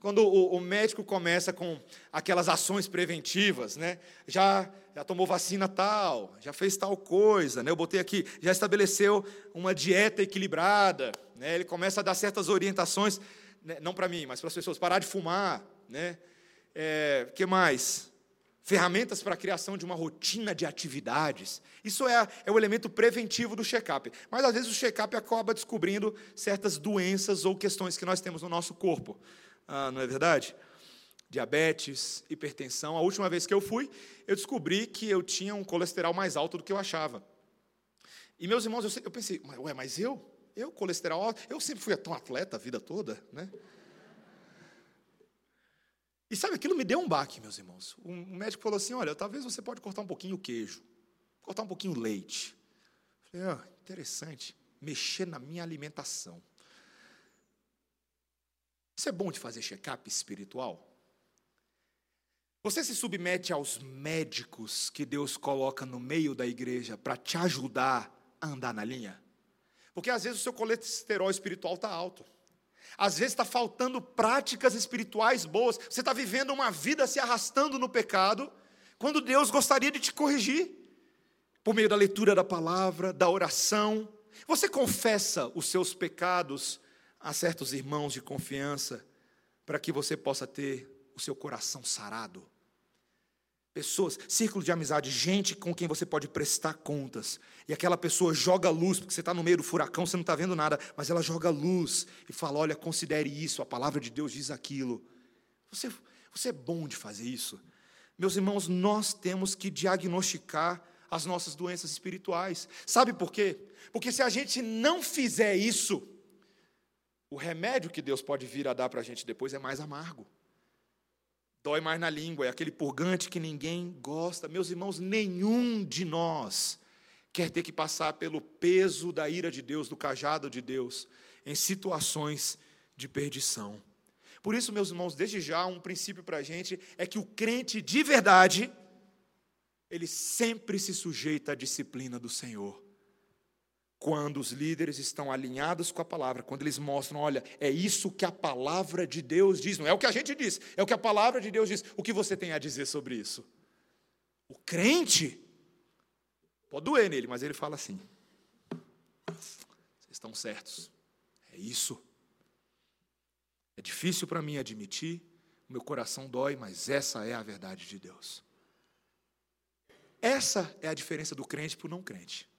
A: Quando o, o, médico começa com aquelas ações preventivas, né? Já, já tomou vacina tal, já fez tal coisa, né? Eu botei aqui, já estabeleceu uma dieta equilibrada, né? Ele começa a dar certas orientações, né? não para mim, mas para as pessoas, parar de fumar, né? É, que mais? Ferramentas para a criação de uma rotina de atividades. Isso é, é o elemento preventivo do check-up. Mas às vezes o check-up acaba descobrindo certas doenças ou questões que nós temos no nosso corpo. Ah, não é verdade? Diabetes, hipertensão. A última vez que eu fui, eu descobri que eu tinha um colesterol mais alto do que eu achava. E meus irmãos, eu, eu pensei, ué, mas eu? Eu, colesterol alto? Eu sempre fui tão atleta a vida toda, né? E sabe, aquilo me deu um baque, meus irmãos. Um médico falou assim: olha, talvez você pode cortar um pouquinho o queijo, cortar um pouquinho o leite. Eu falei, ah, interessante, mexer na minha alimentação. Isso é bom de fazer check-up espiritual? Você se submete aos médicos que Deus coloca no meio da igreja para te ajudar a andar na linha? Porque às vezes o seu colesterol espiritual está alto. Às vezes está faltando práticas espirituais boas. Você está vivendo uma vida se arrastando no pecado, quando Deus gostaria de te corrigir, por meio da leitura da palavra, da oração. Você confessa os seus pecados a certos irmãos de confiança, para que você possa ter o seu coração sarado. Pessoas, círculo de amizade, gente com quem você pode prestar contas. E aquela pessoa joga luz, porque você está no meio do furacão, você não está vendo nada, mas ela joga luz e fala: olha, considere isso, a palavra de Deus diz aquilo. Você, você é bom de fazer isso. Meus irmãos, nós temos que diagnosticar as nossas doenças espirituais. Sabe por quê? Porque se a gente não fizer isso, o remédio que Deus pode vir a dar para a gente depois é mais amargo dói mais na língua, é aquele purgante que ninguém gosta. Meus irmãos, nenhum de nós quer ter que passar pelo peso da ira de Deus, do cajado de Deus, em situações de perdição. Por isso, meus irmãos, desde já, um princípio para a gente é que o crente de verdade, ele sempre se sujeita à disciplina do Senhor quando os líderes estão alinhados com a palavra, quando eles mostram, olha, é isso que a palavra de Deus diz, não é o que a gente diz, é o que a palavra de Deus diz. O que você tem a dizer sobre isso? O crente, pode doer nele, mas ele fala assim: vocês estão certos, é isso. É difícil para mim admitir, meu coração dói, mas essa é a verdade de Deus. Essa é a diferença do crente para o não crente.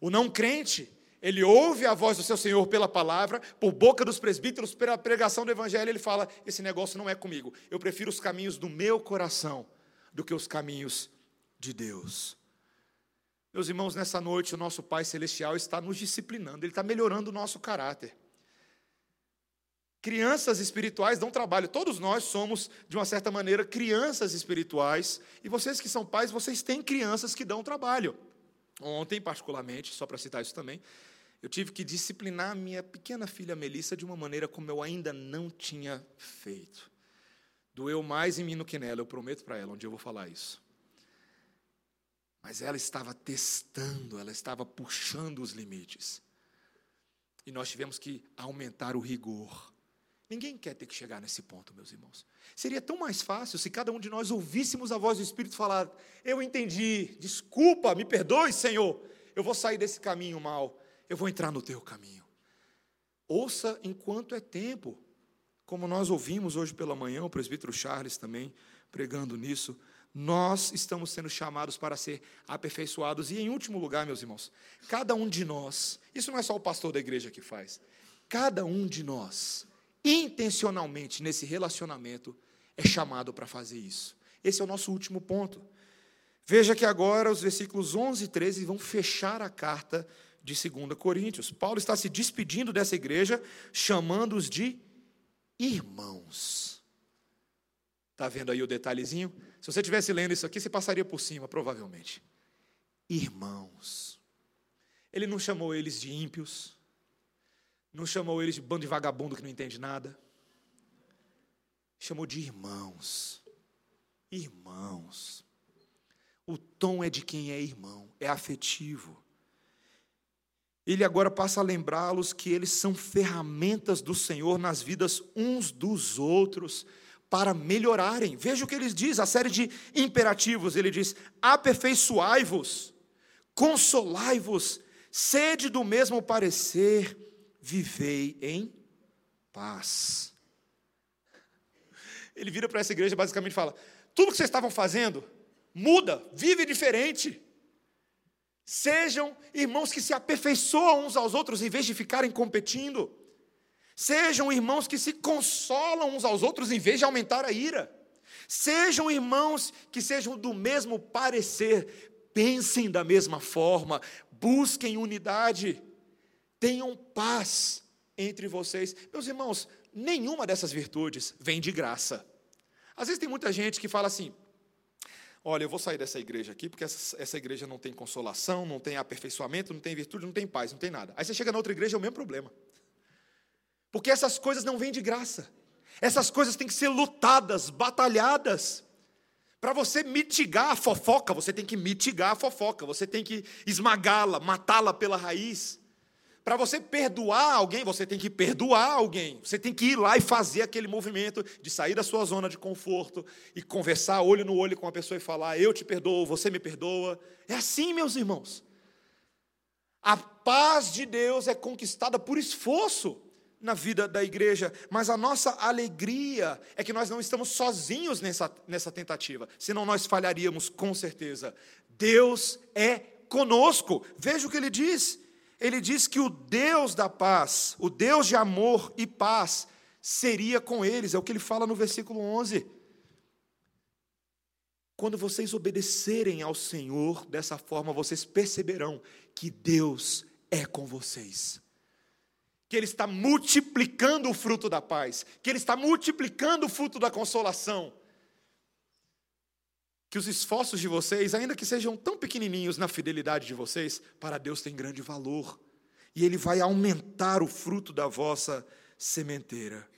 A: O não crente, ele ouve a voz do seu Senhor pela palavra, por boca dos presbíteros, pela pregação do Evangelho, ele fala: esse negócio não é comigo. Eu prefiro os caminhos do meu coração do que os caminhos de Deus. Meus irmãos, nessa noite o nosso Pai Celestial está nos disciplinando, Ele está melhorando o nosso caráter. Crianças espirituais dão trabalho, todos nós somos, de uma certa maneira, crianças espirituais, e vocês que são pais, vocês têm crianças que dão trabalho. Ontem, particularmente, só para citar isso também, eu tive que disciplinar minha pequena filha Melissa de uma maneira como eu ainda não tinha feito. Doeu mais em mim do que nela, eu prometo para ela, onde eu vou falar isso. Mas ela estava testando, ela estava puxando os limites. e nós tivemos que aumentar o rigor. Ninguém quer ter que chegar nesse ponto, meus irmãos. Seria tão mais fácil se cada um de nós ouvíssemos a voz do Espírito falar: Eu entendi, desculpa, me perdoe, Senhor, eu vou sair desse caminho mal, eu vou entrar no teu caminho. Ouça enquanto é tempo, como nós ouvimos hoje pela manhã, o presbítero Charles também pregando nisso. Nós estamos sendo chamados para ser aperfeiçoados. E em último lugar, meus irmãos, cada um de nós, isso não é só o pastor da igreja que faz, cada um de nós, intencionalmente nesse relacionamento, é chamado para fazer isso. Esse é o nosso último ponto. Veja que agora os versículos 11 e 13 vão fechar a carta de 2 Coríntios. Paulo está se despedindo dessa igreja, chamando-os de irmãos. Está vendo aí o detalhezinho? Se você estivesse lendo isso aqui, você passaria por cima, provavelmente. Irmãos. Ele não chamou eles de ímpios, não chamou eles de bando de vagabundo que não entende nada. Chamou de irmãos. Irmãos. O tom é de quem é irmão, é afetivo. Ele agora passa a lembrá-los que eles são ferramentas do Senhor nas vidas uns dos outros para melhorarem. Veja o que ele diz, a série de imperativos. Ele diz: aperfeiçoai-vos, consolai-vos, sede do mesmo parecer, vivei em paz. Ele vira para essa igreja e basicamente fala: tudo que vocês estavam fazendo, muda, vive diferente. Sejam irmãos que se aperfeiçoam uns aos outros em vez de ficarem competindo. Sejam irmãos que se consolam uns aos outros em vez de aumentar a ira. Sejam irmãos que sejam do mesmo parecer, pensem da mesma forma, busquem unidade, tenham paz entre vocês. Meus irmãos, nenhuma dessas virtudes vem de graça. Às vezes tem muita gente que fala assim: olha, eu vou sair dessa igreja aqui, porque essa, essa, igreja não tem consolação, não tem aperfeiçoamento, não tem virtude, não tem paz, não tem nada. Aí você chega na outra igreja, é o mesmo problema. Porque essas coisas não vêm de graça. Essas coisas têm que ser lutadas, batalhadas. Para você mitigar a fofoca, você tem que mitigar a fofoca, você tem que esmagá-la, matá-la pela raiz. Para você perdoar alguém, você tem que perdoar alguém. Você tem que ir lá e fazer aquele movimento de sair da sua zona de conforto e conversar olho no olho com a pessoa e falar: Eu te perdoo, você me perdoa. É assim, meus irmãos. A paz de Deus é conquistada por esforço na vida da igreja, mas a nossa alegria é que nós não estamos sozinhos nessa, nessa tentativa, senão nós falharíamos com certeza. Deus é conosco. Veja o que ele diz. Ele diz que o Deus da paz, o Deus de amor e paz, seria com eles, é o que ele fala no versículo 11. Quando vocês obedecerem ao Senhor dessa forma, vocês perceberão que Deus é com vocês que Ele está multiplicando o fruto da paz, que Ele está multiplicando o fruto da consolação. Que os esforços de vocês, ainda que sejam tão pequenininhos na fidelidade de vocês, para Deus tem grande valor. E Ele vai aumentar o fruto da vossa sementeira.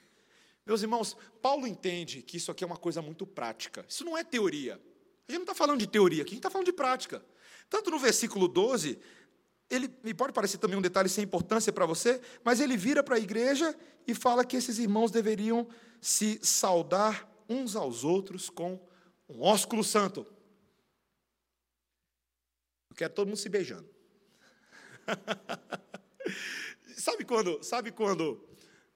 A: Meus irmãos, Paulo entende que isso aqui é uma coisa muito prática. Isso não é teoria. A gente não está falando de teoria aqui, a gente está falando de prática. Tanto no versículo 12, ele me pode parecer também um detalhe sem importância para você, mas ele vira para a igreja e fala que esses irmãos deveriam se saudar uns aos outros com um ósculo santo. Eu quero todo mundo se beijando. sabe quando, sabe quando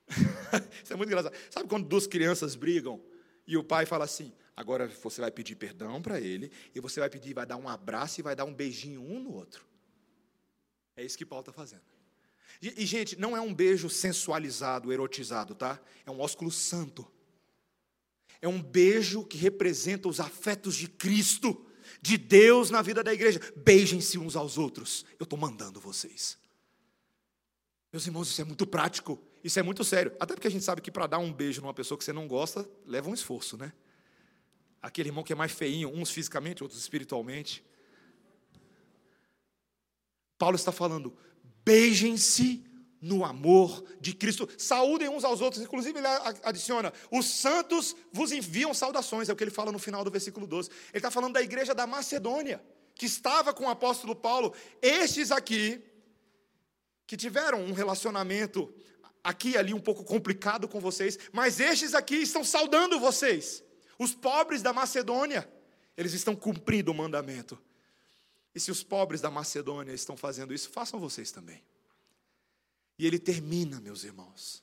A: Isso é muito engraçado. Sabe quando duas crianças brigam e o pai fala assim: "Agora você vai pedir perdão para ele e você vai pedir, vai dar um abraço e vai dar um beijinho um no outro". É isso que Paulo está fazendo. E, e, gente, não é um beijo sensualizado, erotizado, tá? É um ósculo santo. É um beijo que representa os afetos de Cristo, de Deus na vida da igreja. Beijem-se uns aos outros. Eu estou mandando vocês. Meus irmãos, isso é muito prático, isso é muito sério. Até porque a gente sabe que para dar um beijo numa pessoa que você não gosta, leva um esforço, né? Aquele irmão que é mais feinho, uns fisicamente, outros espiritualmente. Paulo está falando: beijem-se no amor de Cristo, saúdem uns aos outros. Inclusive, ele adiciona: os santos vos enviam saudações, é o que ele fala no final do versículo 12. Ele está falando da igreja da Macedônia, que estava com o apóstolo Paulo. Estes aqui que tiveram um relacionamento aqui e ali um pouco complicado com vocês, mas estes aqui estão saudando vocês. Os pobres da Macedônia, eles estão cumprindo o mandamento. E se os pobres da Macedônia estão fazendo isso, façam vocês também. E ele termina, meus irmãos,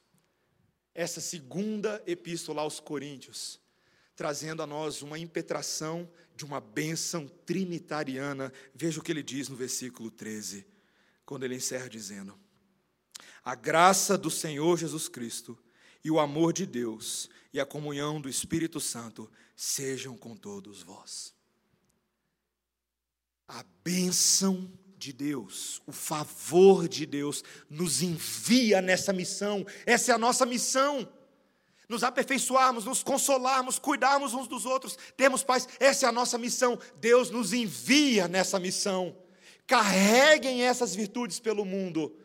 A: essa segunda epístola aos Coríntios, trazendo a nós uma impetração de uma bênção trinitariana. Veja o que ele diz no versículo 13, quando ele encerra dizendo: A graça do Senhor Jesus Cristo e o amor de Deus e a comunhão do Espírito Santo sejam com todos vós. A bênção de Deus, o favor de Deus nos envia nessa missão, essa é a nossa missão. Nos aperfeiçoarmos, nos consolarmos, cuidarmos uns dos outros, termos paz, essa é a nossa missão. Deus nos envia nessa missão. Carreguem essas virtudes pelo mundo,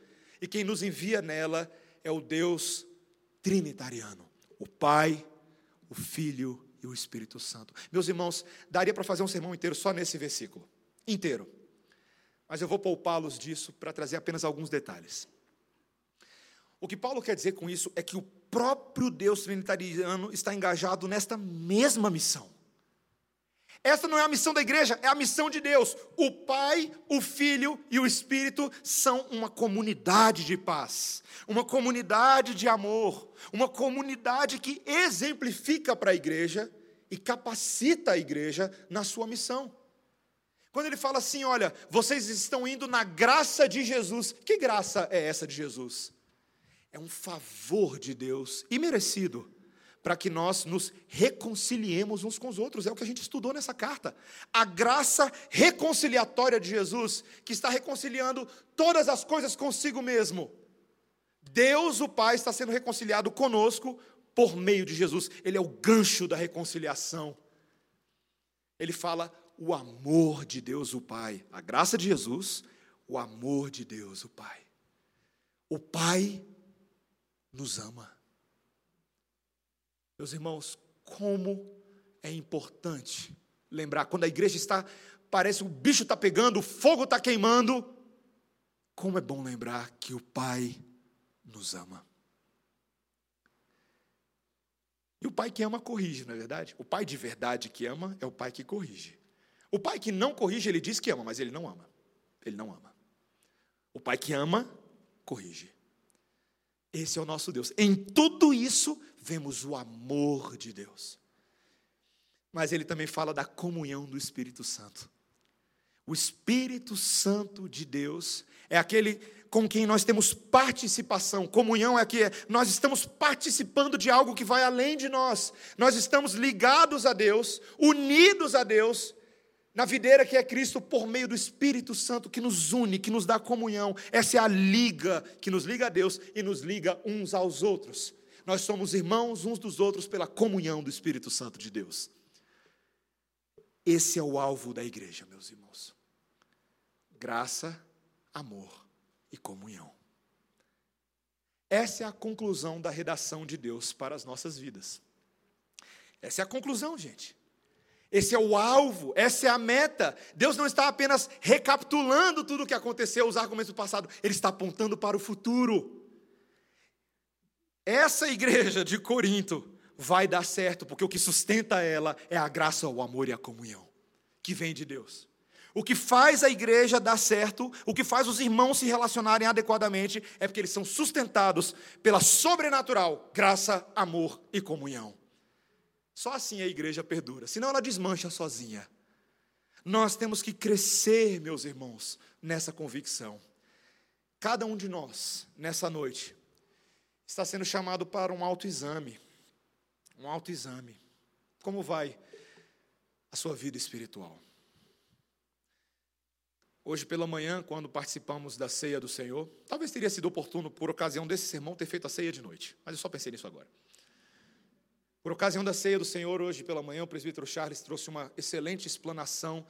A: e quem nos envia nela é o Deus trinitariano, o Pai, o Filho e o Espírito Santo. Meus irmãos, daria para fazer um sermão inteiro só nesse versículo inteiro. Mas eu vou poupá-los disso para trazer apenas alguns detalhes. O que Paulo quer dizer com isso é que o próprio Deus trinitariano está engajado nesta mesma missão. Esta não é a missão da igreja, é a missão de Deus. O Pai, o Filho e o Espírito são uma comunidade de paz, uma comunidade de amor, uma comunidade que exemplifica para a igreja e capacita a igreja na sua missão. Quando ele fala assim, olha, vocês estão indo na graça de Jesus. Que graça é essa de Jesus? É um favor de Deus imerecido para que nós nos reconciliemos uns com os outros. É o que a gente estudou nessa carta. A graça reconciliatória de Jesus, que está reconciliando todas as coisas consigo mesmo. Deus, o Pai, está sendo reconciliado conosco por meio de Jesus. Ele é o gancho da reconciliação. Ele fala: o amor de Deus o Pai, a graça de Jesus, o amor de Deus o Pai. O Pai nos ama. Meus irmãos, como é importante lembrar, quando a igreja está, parece o bicho está pegando, o fogo está queimando, como é bom lembrar que o Pai nos ama. E o pai que ama corrige, não é verdade? O pai de verdade que ama é o pai que corrige. O pai que não corrige, ele diz que ama, mas ele não ama. Ele não ama. O pai que ama, corrige. Esse é o nosso Deus. Em tudo isso, vemos o amor de Deus. Mas ele também fala da comunhão do Espírito Santo. O Espírito Santo de Deus é aquele com quem nós temos participação. Comunhão é que nós estamos participando de algo que vai além de nós. Nós estamos ligados a Deus, unidos a Deus, na videira que é Cristo por meio do Espírito Santo que nos une, que nos dá comunhão. Essa é a liga que nos liga a Deus e nos liga uns aos outros. Nós somos irmãos uns dos outros pela comunhão do Espírito Santo de Deus. Esse é o alvo da igreja, meus irmãos. Graça, amor e comunhão. Essa é a conclusão da redação de Deus para as nossas vidas. Essa é a conclusão, gente. Esse é o alvo, essa é a meta. Deus não está apenas recapitulando tudo o que aconteceu, os argumentos do passado, Ele está apontando para o futuro. Essa igreja de Corinto vai dar certo, porque o que sustenta ela é a graça, o amor e a comunhão que vem de Deus. O que faz a igreja dar certo, o que faz os irmãos se relacionarem adequadamente, é porque eles são sustentados pela sobrenatural graça, amor e comunhão. Só assim a igreja perdura, senão ela desmancha sozinha. Nós temos que crescer, meus irmãos, nessa convicção. Cada um de nós, nessa noite, está sendo chamado para um autoexame. Um autoexame. Como vai a sua vida espiritual? Hoje pela manhã, quando participamos da ceia do Senhor, talvez teria sido oportuno, por ocasião desse sermão, ter feito a ceia de noite, mas eu só pensei nisso agora. Por ocasião da ceia do Senhor, hoje pela manhã, o presbítero Charles trouxe uma excelente explanação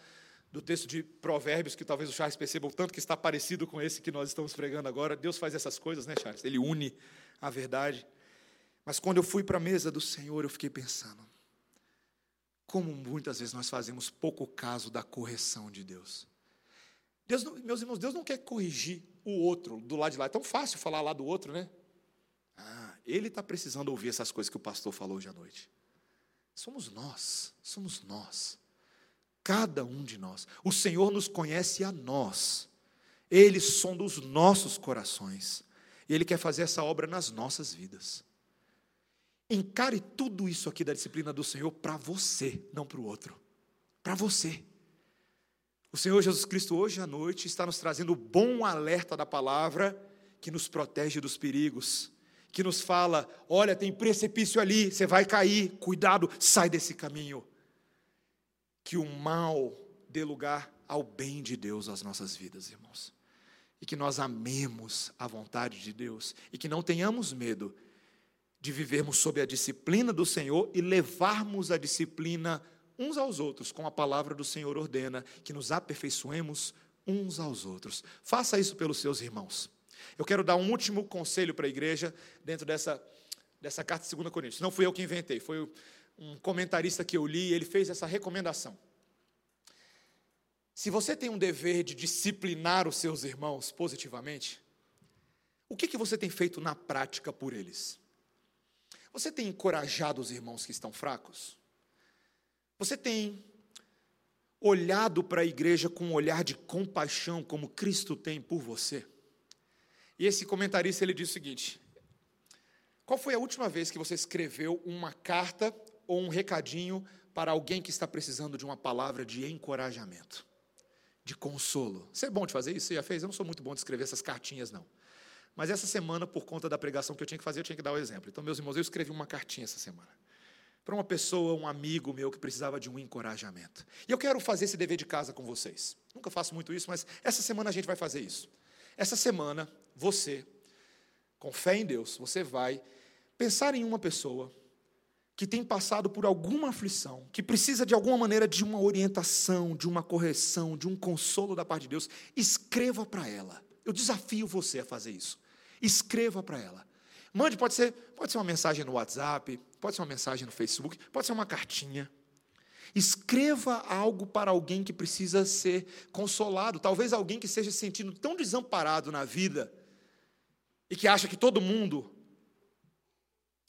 A: do texto de Provérbios, que talvez o Charles perceba o tanto que está parecido com esse que nós estamos pregando agora. Deus faz essas coisas, né, Charles? Ele une a verdade. Mas quando eu fui para a mesa do Senhor, eu fiquei pensando, como muitas vezes nós fazemos pouco caso da correção de Deus. Deus, meus irmãos, Deus não quer corrigir o outro do lado de lá. É tão fácil falar lá do outro, né? Ele está precisando ouvir essas coisas que o pastor falou hoje à noite. Somos nós, somos nós. Cada um de nós. O Senhor nos conhece a nós. Ele sonda os nossos corações. E Ele quer fazer essa obra nas nossas vidas. Encare tudo isso aqui da disciplina do Senhor para você, não para o outro. Para você. O Senhor Jesus Cristo, hoje à noite, está nos trazendo o bom alerta da palavra que nos protege dos perigos, que nos fala: olha, tem precipício ali, você vai cair, cuidado, sai desse caminho. Que o mal dê lugar ao bem de Deus às nossas vidas, irmãos. E que nós amemos a vontade de Deus e que não tenhamos medo de vivermos sob a disciplina do Senhor e levarmos a disciplina uns aos outros, como a palavra do Senhor ordena, que nos aperfeiçoemos uns aos outros. Faça isso pelos seus irmãos. Eu quero dar um último conselho para a igreja dentro dessa, dessa carta de 2 Coríntios. Não fui eu que inventei, foi um comentarista que eu li, ele fez essa recomendação. Se você tem um dever de disciplinar os seus irmãos positivamente, o que, que você tem feito na prática por eles? Você tem encorajado os irmãos que estão fracos? Você tem olhado para a igreja com um olhar de compaixão, como Cristo tem por você? E esse comentarista ele diz o seguinte: Qual foi a última vez que você escreveu uma carta ou um recadinho para alguém que está precisando de uma palavra de encorajamento, de consolo? Você é bom de fazer isso? Você já fez? Eu não sou muito bom de escrever essas cartinhas, não. Mas essa semana, por conta da pregação que eu tinha que fazer, eu tinha que dar o exemplo. Então, meus irmãos, eu escrevi uma cartinha essa semana para uma pessoa, um amigo meu que precisava de um encorajamento. E eu quero fazer esse dever de casa com vocês. Nunca faço muito isso, mas essa semana a gente vai fazer isso. Essa semana, você, com fé em Deus, você vai pensar em uma pessoa que tem passado por alguma aflição, que precisa de alguma maneira de uma orientação, de uma correção, de um consolo da parte de Deus, escreva para ela. Eu desafio você a fazer isso. Escreva para ela. Mande, pode ser, pode ser uma mensagem no WhatsApp, pode ser uma mensagem no Facebook, pode ser uma cartinha. Escreva algo para alguém que precisa ser consolado, talvez alguém que esteja se sentindo tão desamparado na vida e que acha que todo mundo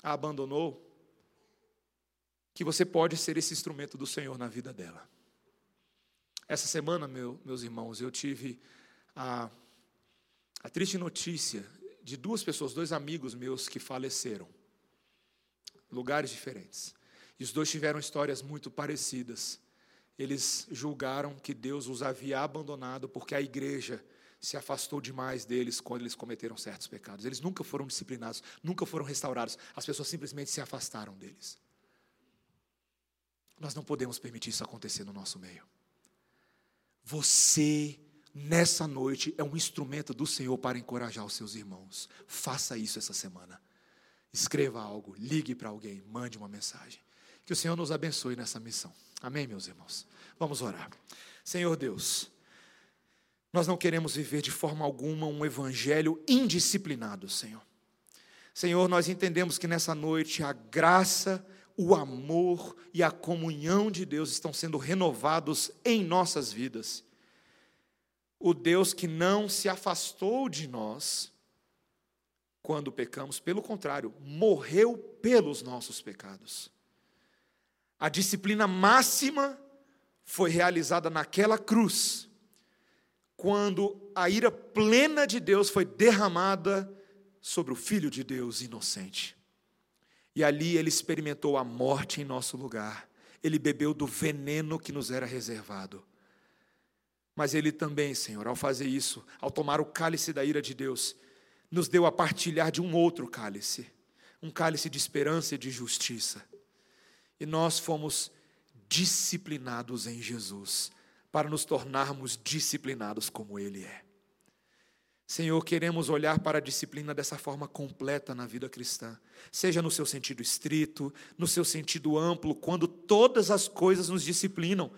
A: a abandonou, que você pode ser esse instrumento do Senhor na vida dela. Essa semana, meu, meus irmãos, eu tive a, a triste notícia de duas pessoas, dois amigos meus que faleceram, lugares diferentes. E os dois tiveram histórias muito parecidas. Eles julgaram que Deus os havia abandonado porque a igreja se afastou demais deles quando eles cometeram certos pecados. Eles nunca foram disciplinados, nunca foram restaurados. As pessoas simplesmente se afastaram deles. Nós não podemos permitir isso acontecer no nosso meio. Você nessa noite é um instrumento do Senhor para encorajar os seus irmãos. Faça isso essa semana. Escreva algo, ligue para alguém, mande uma mensagem. Que o Senhor nos abençoe nessa missão. Amém, meus irmãos? Vamos orar. Senhor Deus, nós não queremos viver de forma alguma um evangelho indisciplinado, Senhor. Senhor, nós entendemos que nessa noite a graça, o amor e a comunhão de Deus estão sendo renovados em nossas vidas o Deus que não se afastou de nós quando pecamos, pelo contrário, morreu pelos nossos pecados. A disciplina máxima foi realizada naquela cruz, quando a ira plena de Deus foi derramada sobre o Filho de Deus inocente. E ali ele experimentou a morte em nosso lugar, ele bebeu do veneno que nos era reservado. Mas Ele também, Senhor, ao fazer isso, ao tomar o cálice da ira de Deus, nos deu a partilhar de um outro cálice, um cálice de esperança e de justiça. E nós fomos disciplinados em Jesus, para nos tornarmos disciplinados como Ele é. Senhor, queremos olhar para a disciplina dessa forma completa na vida cristã, seja no seu sentido estrito, no seu sentido amplo, quando todas as coisas nos disciplinam,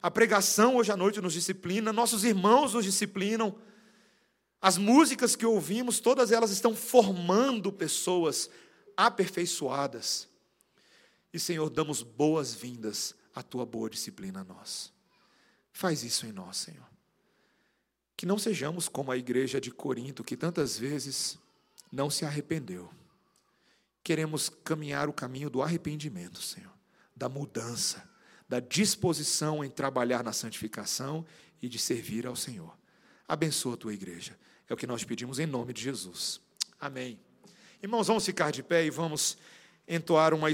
A: a pregação hoje à noite nos disciplina, nossos irmãos nos disciplinam. As músicas que ouvimos, todas elas estão formando pessoas aperfeiçoadas. E, Senhor, damos boas-vindas à tua boa disciplina a nós. Faz isso em nós, Senhor. Que não sejamos como a igreja de Corinto, que tantas vezes não se arrependeu. Queremos caminhar o caminho do arrependimento, Senhor, da mudança, da disposição em trabalhar na santificação e de servir ao Senhor. Abençoa a tua igreja. É o que nós pedimos em nome de Jesus. Amém. Irmãos, vamos ficar de pé e vamos entoar uma